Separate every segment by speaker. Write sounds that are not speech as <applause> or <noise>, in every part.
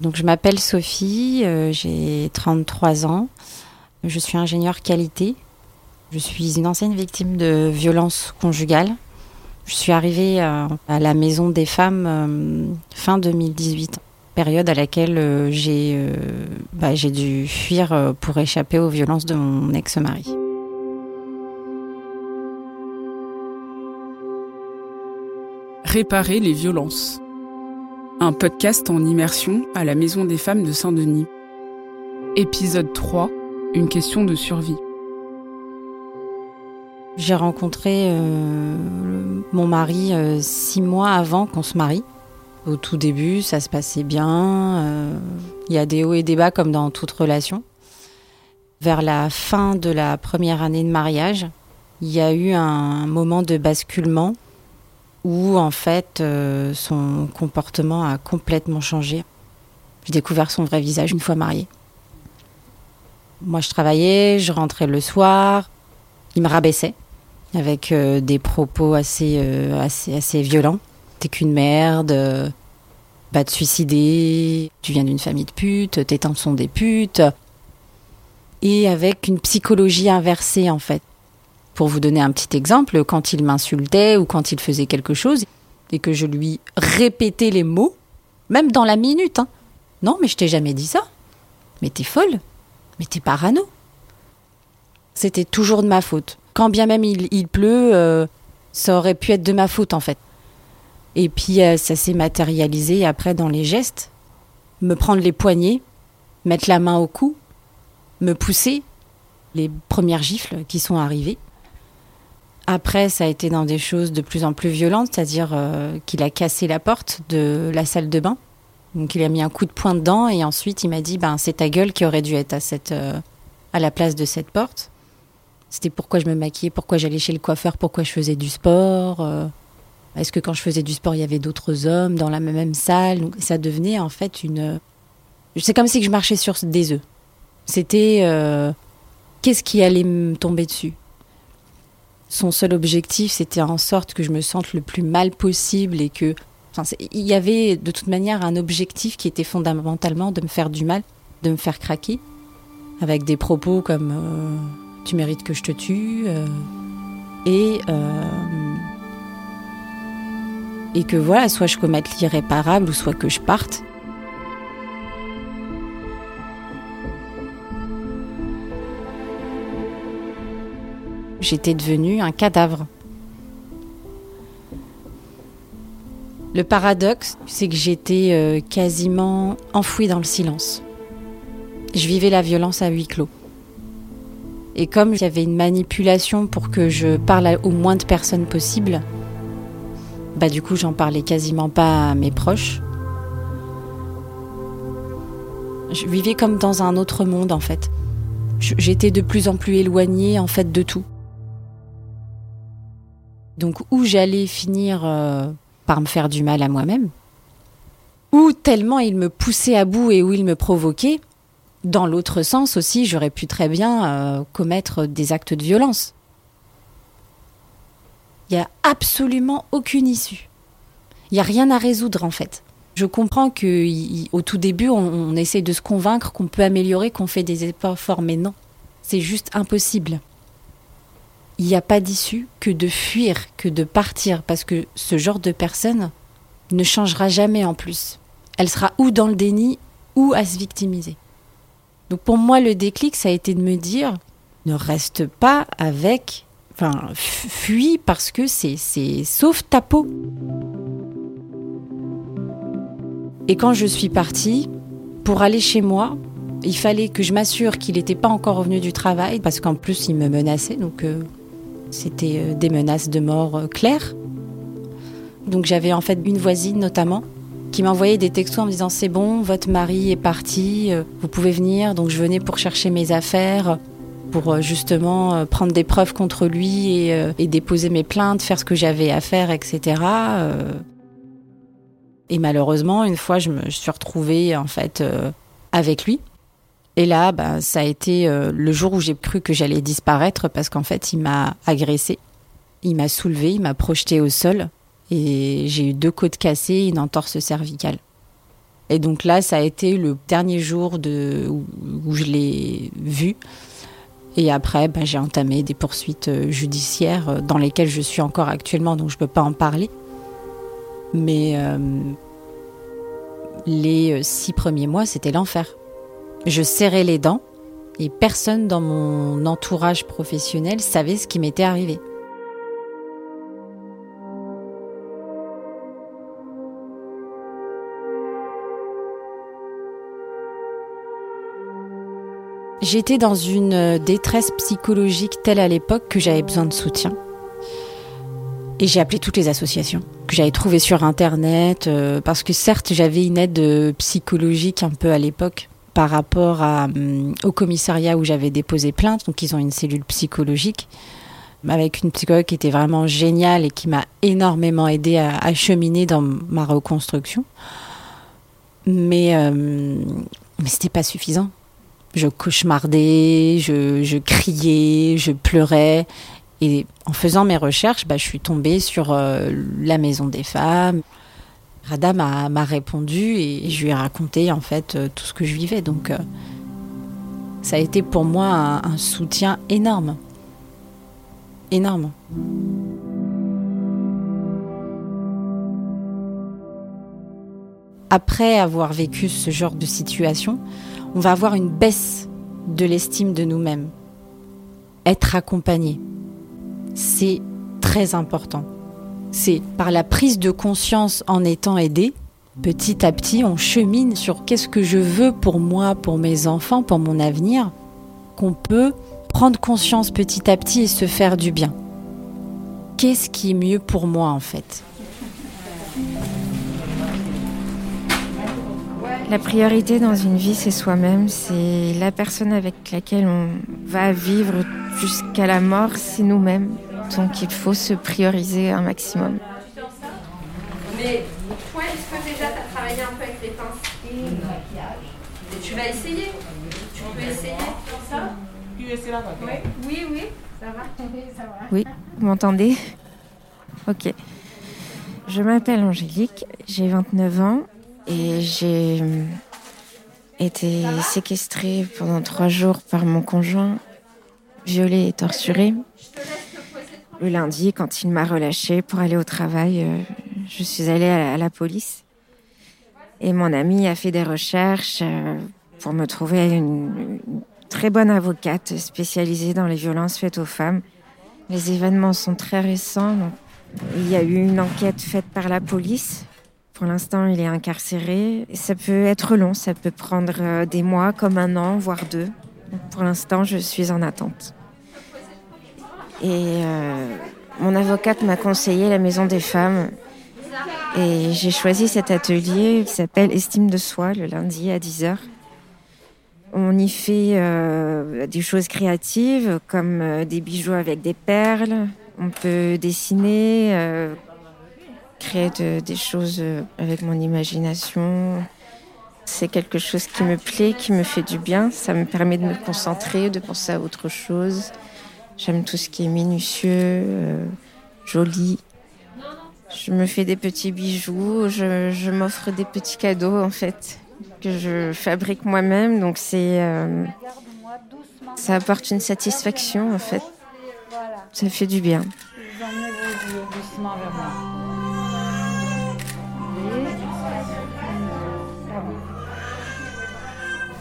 Speaker 1: Donc je m'appelle Sophie, euh, j'ai 33 ans, je suis ingénieure qualité, je suis une ancienne victime de violences conjugales. Je suis arrivée à, à la maison des femmes euh, fin 2018, période à laquelle euh, j'ai euh, bah, j'ai dû fuir euh, pour échapper aux violences de mon ex-mari.
Speaker 2: Réparer les violences. Un podcast en immersion à la Maison des femmes de Saint-Denis. Épisode 3. Une question de survie.
Speaker 1: J'ai rencontré euh, mon mari euh, six mois avant qu'on se marie. Au tout début, ça se passait bien. euh, Il y a des hauts et des bas comme dans toute relation. Vers la fin de la première année de mariage, il y a eu un moment de basculement où en fait euh, son comportement a complètement changé. J'ai découvert son vrai visage une fois mariée. Moi, je travaillais, je rentrais le soir, il me rabaissait avec euh, des propos assez, euh, assez, assez violents. T'es qu'une merde, va te suicider, tu viens d'une famille de putes, tes tantes sont des putes. Et avec une psychologie inversée en fait. Pour vous donner un petit exemple, quand il m'insultait ou quand il faisait quelque chose et que je lui répétais les mots, même dans la minute, hein. non mais je t'ai jamais dit ça, mais t'es folle, mais t'es parano. C'était toujours de ma faute. Quand bien même il, pleut, euh, ça aurait pu être de ma faute en fait. Et puis euh, ça s'est matérialisé après dans les gestes. Me prendre les poignets, mettre la main au cou, me pousser, les premières gifles qui sont arrivées. Après, ça a été dans des choses de plus en plus violentes, c'est-à-dire euh, qu'il a cassé la porte de la salle de bain. Donc il a mis un coup de poing dedans et ensuite il m'a dit ben c'est ta gueule qui aurait dû être à cette euh, à la place de cette porte. C'était pourquoi je me maquillais, pourquoi j'allais chez le coiffeur, pourquoi je faisais du sport. euh, Est-ce que quand je faisais du sport, il y avait d'autres hommes dans la même salle? Donc, Ça devenait en fait une. C'est comme si je marchais sur des œufs. C'était qu'est-ce qui allait me tomber dessus? Son seul objectif, c'était en sorte que je me sente le plus mal possible et que. Il y avait de toute manière un objectif qui était fondamentalement de me faire du mal, de me faire craquer, avec des propos comme euh, tu mérites que je te tue euh, et euh, et que voilà, soit je commette l'irréparable ou soit que je parte. J'étais devenue un cadavre. Le paradoxe, c'est que j'étais euh, quasiment enfouie dans le silence. Je vivais la violence à huis clos. Et comme il y avait une manipulation pour que je parle au moins de personnes possible, bah du coup j'en parlais quasiment pas à mes proches. Je vivais comme dans un autre monde en fait. J'étais de plus en plus éloignée en fait de tout. Donc où j'allais finir euh, par me faire du mal à moi-même, ou tellement il me poussait à bout et où il me provoquait, dans l'autre sens aussi, j'aurais pu très bien euh, commettre des actes de violence. Il n'y a absolument aucune issue. Il n'y a rien à résoudre en fait. Je comprends qu'au tout début, on, on essaie de se convaincre qu'on peut améliorer, qu'on fait des efforts, mais non, c'est juste impossible. Il n'y a pas d'issue que de fuir, que de partir, parce que ce genre de personne ne changera jamais en plus. Elle sera ou dans le déni ou à se victimiser. Donc pour moi, le déclic, ça a été de me dire, ne reste pas avec, enfin, fu- fuis parce que c'est, c'est, sauve ta peau. Et quand je suis partie, pour aller chez moi, il fallait que je m'assure qu'il n'était pas encore revenu du travail, parce qu'en plus, il me menaçait, donc euh, c'était euh, des menaces de mort euh, claires. Donc j'avais en fait une voisine notamment qui m'envoyait des textos en me disant c'est bon, votre mari est parti, euh, vous pouvez venir. Donc je venais pour chercher mes affaires, pour justement prendre des preuves contre lui et, et déposer mes plaintes, faire ce que j'avais à faire, etc. Et malheureusement, une fois, je me suis retrouvée en fait avec lui. Et là, ben, ça a été euh, le jour où j'ai cru que j'allais disparaître parce qu'en fait, il m'a agressée. Il m'a soulevée, il m'a projetée au sol et j'ai eu deux côtes cassées une entorse cervicale. Et donc là, ça a été le dernier jour de, où, je l'ai vu. Et après, bah, j'ai entamé des poursuites euh, judiciaires euh, dans lesquelles je suis encore actuellement, donc je ne peux pas en parler. Mais les six premiers mois, c'était l'enfer. Je serrais les dents et personne dans mon entourage professionnel savait ce qui m'était arrivé. J'étais dans une détresse psychologique telle à l'époque que j'avais besoin de soutien. Et j'ai appelé toutes les associations que j'avais trouvées sur Internet, euh, parce que certes j'avais une aide euh, psychologique un peu à l'époque par rapport hum, au commissariat où j'avais déposé plainte, donc ils ont une cellule psychologique avec une psychologue qui était vraiment géniale et qui m'a énormément aidé à, à, cheminer dans ma reconstruction. Mais, euh, mais c'était pas suffisant je cauchemardais, je, criais, je pleurais. Et en faisant mes recherches, bah, je suis tombée sur euh, la maison des femmes. Rada m'a répondu et, je lui ai raconté en fait euh, tout ce que je vivais. Donc euh, ça a été pour moi un, un soutien énorme. Énorme. Après avoir vécu ce genre de situation, on va avoir une baisse de l'estime de nous-mêmes. Être accompagné, c'est très important. C'est par la prise de conscience en étant aidé, petit à petit, on chemine sur qu'est-ce que je veux pour moi, pour mes enfants, pour mon avenir, qu'on peut prendre conscience petit à petit et se faire du bien. Qu'est-ce qui est mieux pour moi en fait?
Speaker 3: La priorité dans une vie, c'est soi-même, c'est la personne avec laquelle on va vivre jusqu'à la mort, c'est nous-mêmes. Donc il faut se prioriser un maximum.
Speaker 4: Mais toi, est-ce que déjà tu as travaillé un peu avec les pinces et tu vas essayer Tu peux essayer ça Oui, oui, oui, ça va. <laughs> ça va.
Speaker 3: Oui, vous m'entendez? Ok. Je m'appelle Angélique, j'ai 29 ans et j'ai été séquestrée pendant trois jours par mon conjoint, violée et torturée. Lundi, quand il m'a relâchée pour aller au travail, euh, je suis allée à la police. Et mon ami a fait des recherches euh, pour me trouver une, très bonne avocate spécialisée dans les violences faites aux femmes. Les événements sont très récents. il y a eu une enquête faite par la police pour l'instant, il est incarcéré. Ça peut être long, ça peut prendre euh, des mois, comme un an, voire deux. Pour l'instant, je suis en attente. Et euh, mon avocate m'a conseillé la Maison des femmes. Et j'ai choisi cet atelier qui s'appelle Estime de soi, le lundi à 10h. On y fait euh, des choses créatives, comme des bijoux avec des perles. On peut dessiner, créer des choses euh, avec mon imagination. C'est quelque chose qui me plaît, qui me fait du bien. Ça me permet de me concentrer, de penser à autre chose. J'aime tout ce qui est minutieux, euh, joli. Je me fais des petits bijoux, je, m'offre des petits cadeaux en fait que je fabrique moi-même. Donc c'est euh, ça apporte une satisfaction en fait. Ça fait du bien.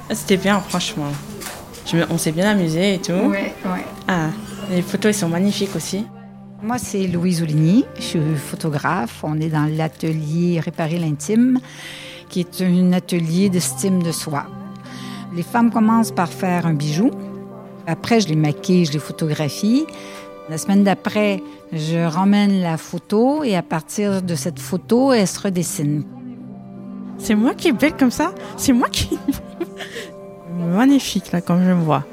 Speaker 5: Ah, c'était bien, franchement. On s'est bien amusé et tout.
Speaker 6: Ouais,
Speaker 5: Ah, les photos, elles sont magnifiques aussi.
Speaker 6: Moi, c'est Louise Ouligny. Je suis photographe. On est dans l'atelier Réparer l'intime, qui est un atelier d'estime de soi. Les femmes commencent par faire un bijou. Après, je les maquille, je les photographie. La semaine d'après, je ramène la photo et à partir de cette photo, elle se redessine.
Speaker 5: C'est moi qui est belle comme ça C'est moi qui... Magnifique, là, comme je me vois.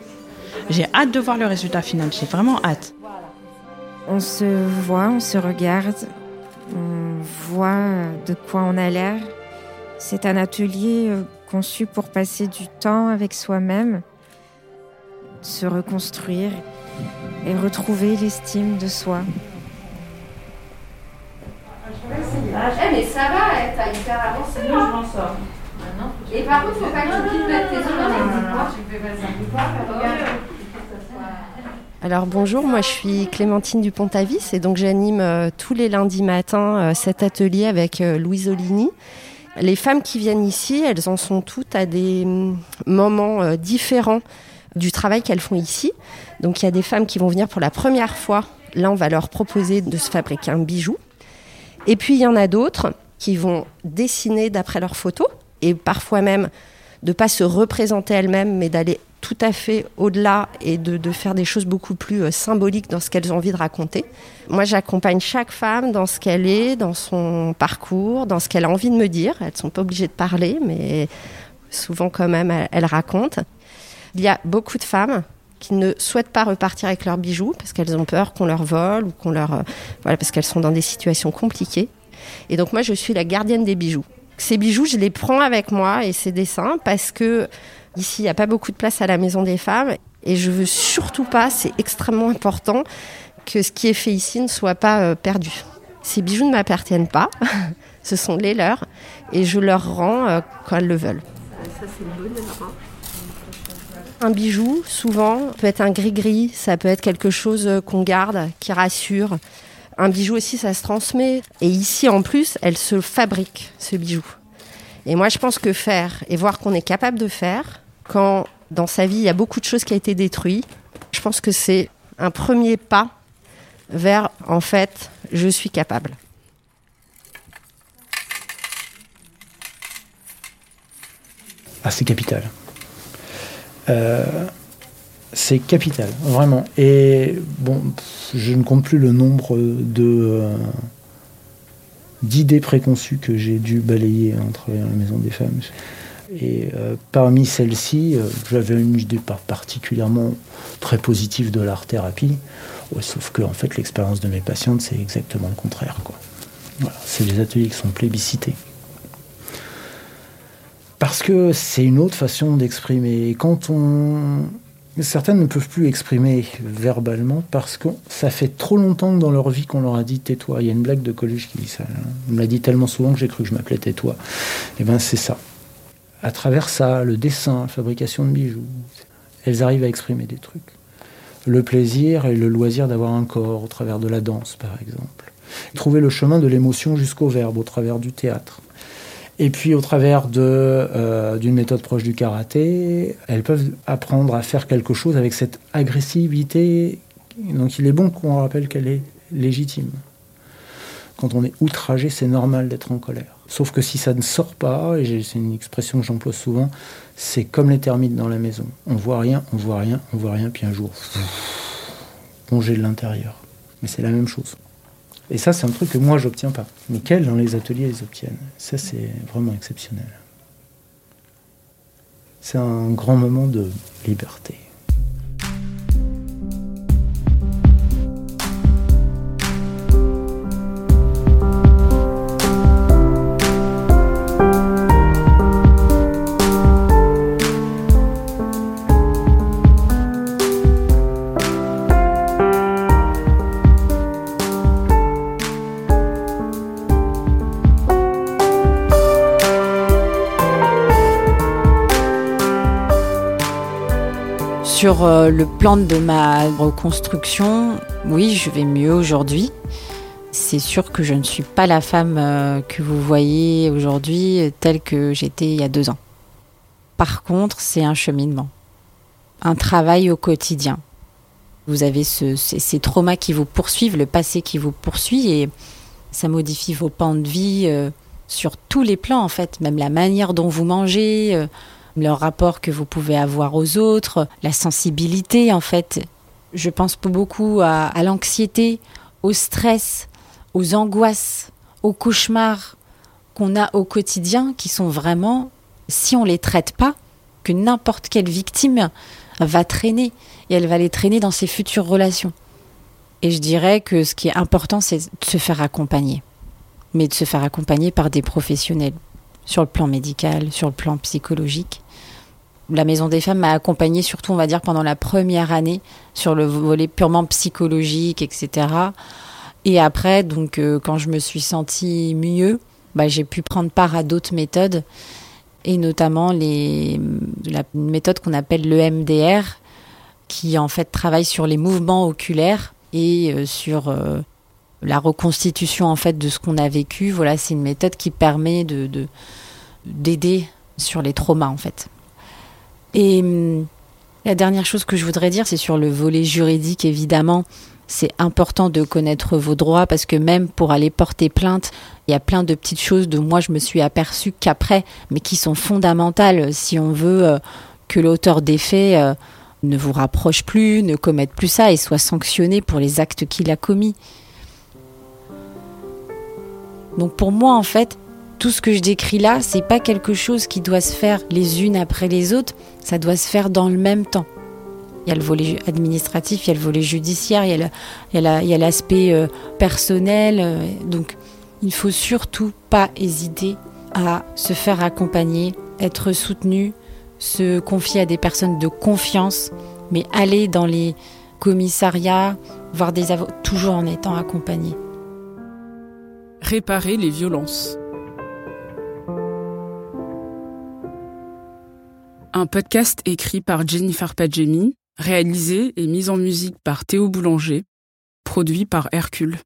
Speaker 5: J'ai hâte de voir le résultat final, j'ai vraiment hâte.
Speaker 3: On se voit, on se regarde, on voit de quoi on a l'air. C'est un atelier euh, conçu pour passer du temps avec soi-même, se reconstruire et retrouver l'estime de soi.
Speaker 4: Eh mais ça va, t'as hyper avancé. je m'en sors. Et par contre, il ne faut pas que tu
Speaker 7: Alors bonjour, moi je suis Clémentine Dupont-Avis et donc j'anime euh, tous les lundis matins euh, cet atelier avec euh, Louise Olini. Les femmes qui viennent ici, elles en sont toutes à des mm, moments différents du travail qu'elles font ici. Donc il y a des femmes qui vont venir pour la première fois. Là, on va leur proposer de se fabriquer un bijou. Et puis il y en a d'autres qui vont dessiner d'après leurs photos et parfois même de pas se représenter elles-mêmes, mais d'aller tout à fait au-delà et de, faire des choses beaucoup plus euh, symboliques dans ce qu'elles ont envie de raconter. Moi, j'accompagne chaque femme dans ce qu'elle est, dans son parcours, dans ce qu'elle a envie de me dire. Elles ne sont pas obligées de parler, mais souvent quand même, elles, racontent. Il y a beaucoup de femmes qui ne souhaitent pas repartir avec leurs bijoux parce qu'elles ont peur qu'on leur vole ou qu'on leur... Euh, voilà, parce qu'elles sont dans des situations compliquées. Et donc moi, je suis la gardienne des bijoux. Ces bijoux, je les prends avec moi et ces dessins parce que ici, il n'y a pas beaucoup de place à la Maison des Femmes et je veux surtout pas, c'est extrêmement important, que ce qui est fait ici ne soit pas euh, perdu. Ces bijoux ne m'appartiennent pas, <laughs> ce sont les leurs et je leur rends euh, quand elles le veulent. Ça, c'est Un bijou, souvent, peut être un gris-gris, ça peut être quelque chose euh, qu'on garde, qui rassure. Un bijou aussi, ça se transmet. Et ici, en plus, elle se fabrique, ce bijou. Et moi, je pense que faire et voir qu'on est capable de faire, quand dans sa vie, il y a beaucoup de choses qui ont été détruites, je pense que c'est un premier pas vers, en fait, je suis capable.
Speaker 8: Ah, c'est capital. Euh, c'est capital, vraiment. Et bon, je ne compte plus le nombre de euh, d'idées préconçues que j'ai dû balayer en travaillant à la Maison des Femmes. Et euh, parmi celles-ci, euh, j'avais une idée particulièrement très positive de l'art-thérapie, sauf que en fait, l'expérience de mes patientes, c'est exactement le contraire. C'est les ateliers qui sont plébiscités. Parce que c'est une autre façon d'exprimer. Quand on Certaines ne peuvent plus exprimer verbalement parce que ça fait trop longtemps dans leur vie qu'on leur a dit tais-toi. Il y a une blague de collège qui dit ça. On me l'a dit tellement souvent que j'ai cru que je m'appelais tais-toi. Et eh bien c'est ça. À travers ça, le dessin, la fabrication de bijoux, elles arrivent à exprimer des trucs. Le plaisir et le loisir d'avoir un corps au travers de la danse, par exemple. Trouver le chemin de l'émotion jusqu'au verbe au travers du théâtre. Et puis au travers euh, d'une méthode proche du karaté, elles peuvent apprendre à faire quelque chose avec cette agressivité. Donc il est bon qu'on rappelle qu'elle est légitime. Quand on est outragé, c'est normal d'être en colère. Sauf que si ça ne sort pas, et c'est une expression que j'emploie souvent, c'est comme les termites dans la maison. On voit rien, on voit rien, on voit rien, puis un jour, on de l'intérieur. Mais c'est la même chose. Et ça, c'est un truc que moi, j'obtiens pas. Mais qu'elles, dans les ateliers, les obtiennent. Ça, c'est vraiment exceptionnel. C'est un grand moment de liberté.
Speaker 1: Sur euh, le plan de ma reconstruction, oui, je vais mieux aujourd'hui. C'est sûr que je ne suis pas la femme euh, que vous voyez aujourd'hui telle que j'étais il y a deux ans. Par contre, c'est un cheminement, un travail au quotidien. Vous avez ces, traumas qui vous poursuivent, le passé qui vous poursuit et ça modifie vos pans de vie euh, sur tous les plans en fait, même la manière dont vous mangez le rapport que vous pouvez avoir aux autres, la sensibilité en fait. Je pense beaucoup à, l'anxiété, au stress, aux angoisses, aux cauchemars qu'on a au quotidien qui sont vraiment, si on les traite pas, que n'importe quelle victime va traîner et elle va les traîner dans ses futures relations. Et je dirais que ce qui est important, c'est de se faire accompagner, mais de se faire accompagner par des professionnels sur le plan médical, sur le plan psychologique. La Maison des Femmes m'a accompagnée surtout, on va dire, pendant la première année sur le volet purement psychologique, etc. Et après, donc, euh, quand je me suis sentie mieux, bah, j'ai pu prendre part à d'autres méthodes. et notamment les, la méthode qu'on appelle le MDR, qui en fait travaille sur les mouvements oculaires et euh, sur euh, la reconstitution en fait de ce qu'on a vécu. Voilà, c'est une méthode qui permet de d'aider sur les traumas en fait. Et hum, la dernière chose que je voudrais dire, c'est sur le volet juridique évidemment. C'est important de connaître vos droits parce que même pour aller porter plainte, il y a plein de petites choses de moi je me suis aperçue qu'après, mais qui sont fondamentales si on veut euh, que l'auteur des faits ne vous rapproche plus, ne commette plus ça et soit sanctionné pour les actes qu'il a commis. Donc pour moi, en fait, tout ce que je décris là, c'est pas quelque chose qui doit se faire les unes après les autres, ça doit se faire dans le même temps. Il y a le volet administratif, il y a le volet judiciaire, il y a l'aspect personnel. Donc, il faut surtout pas hésiter à se faire accompagner, être soutenu, se confier à des personnes de confiance, mais aller dans les commissariats, voir des avocats, toujours en étant accompagné.
Speaker 2: Réparer les violences. Un podcast écrit par Jennifer Padjemi, réalisé et mis en musique par Théo Boulanger, produit par Hercule.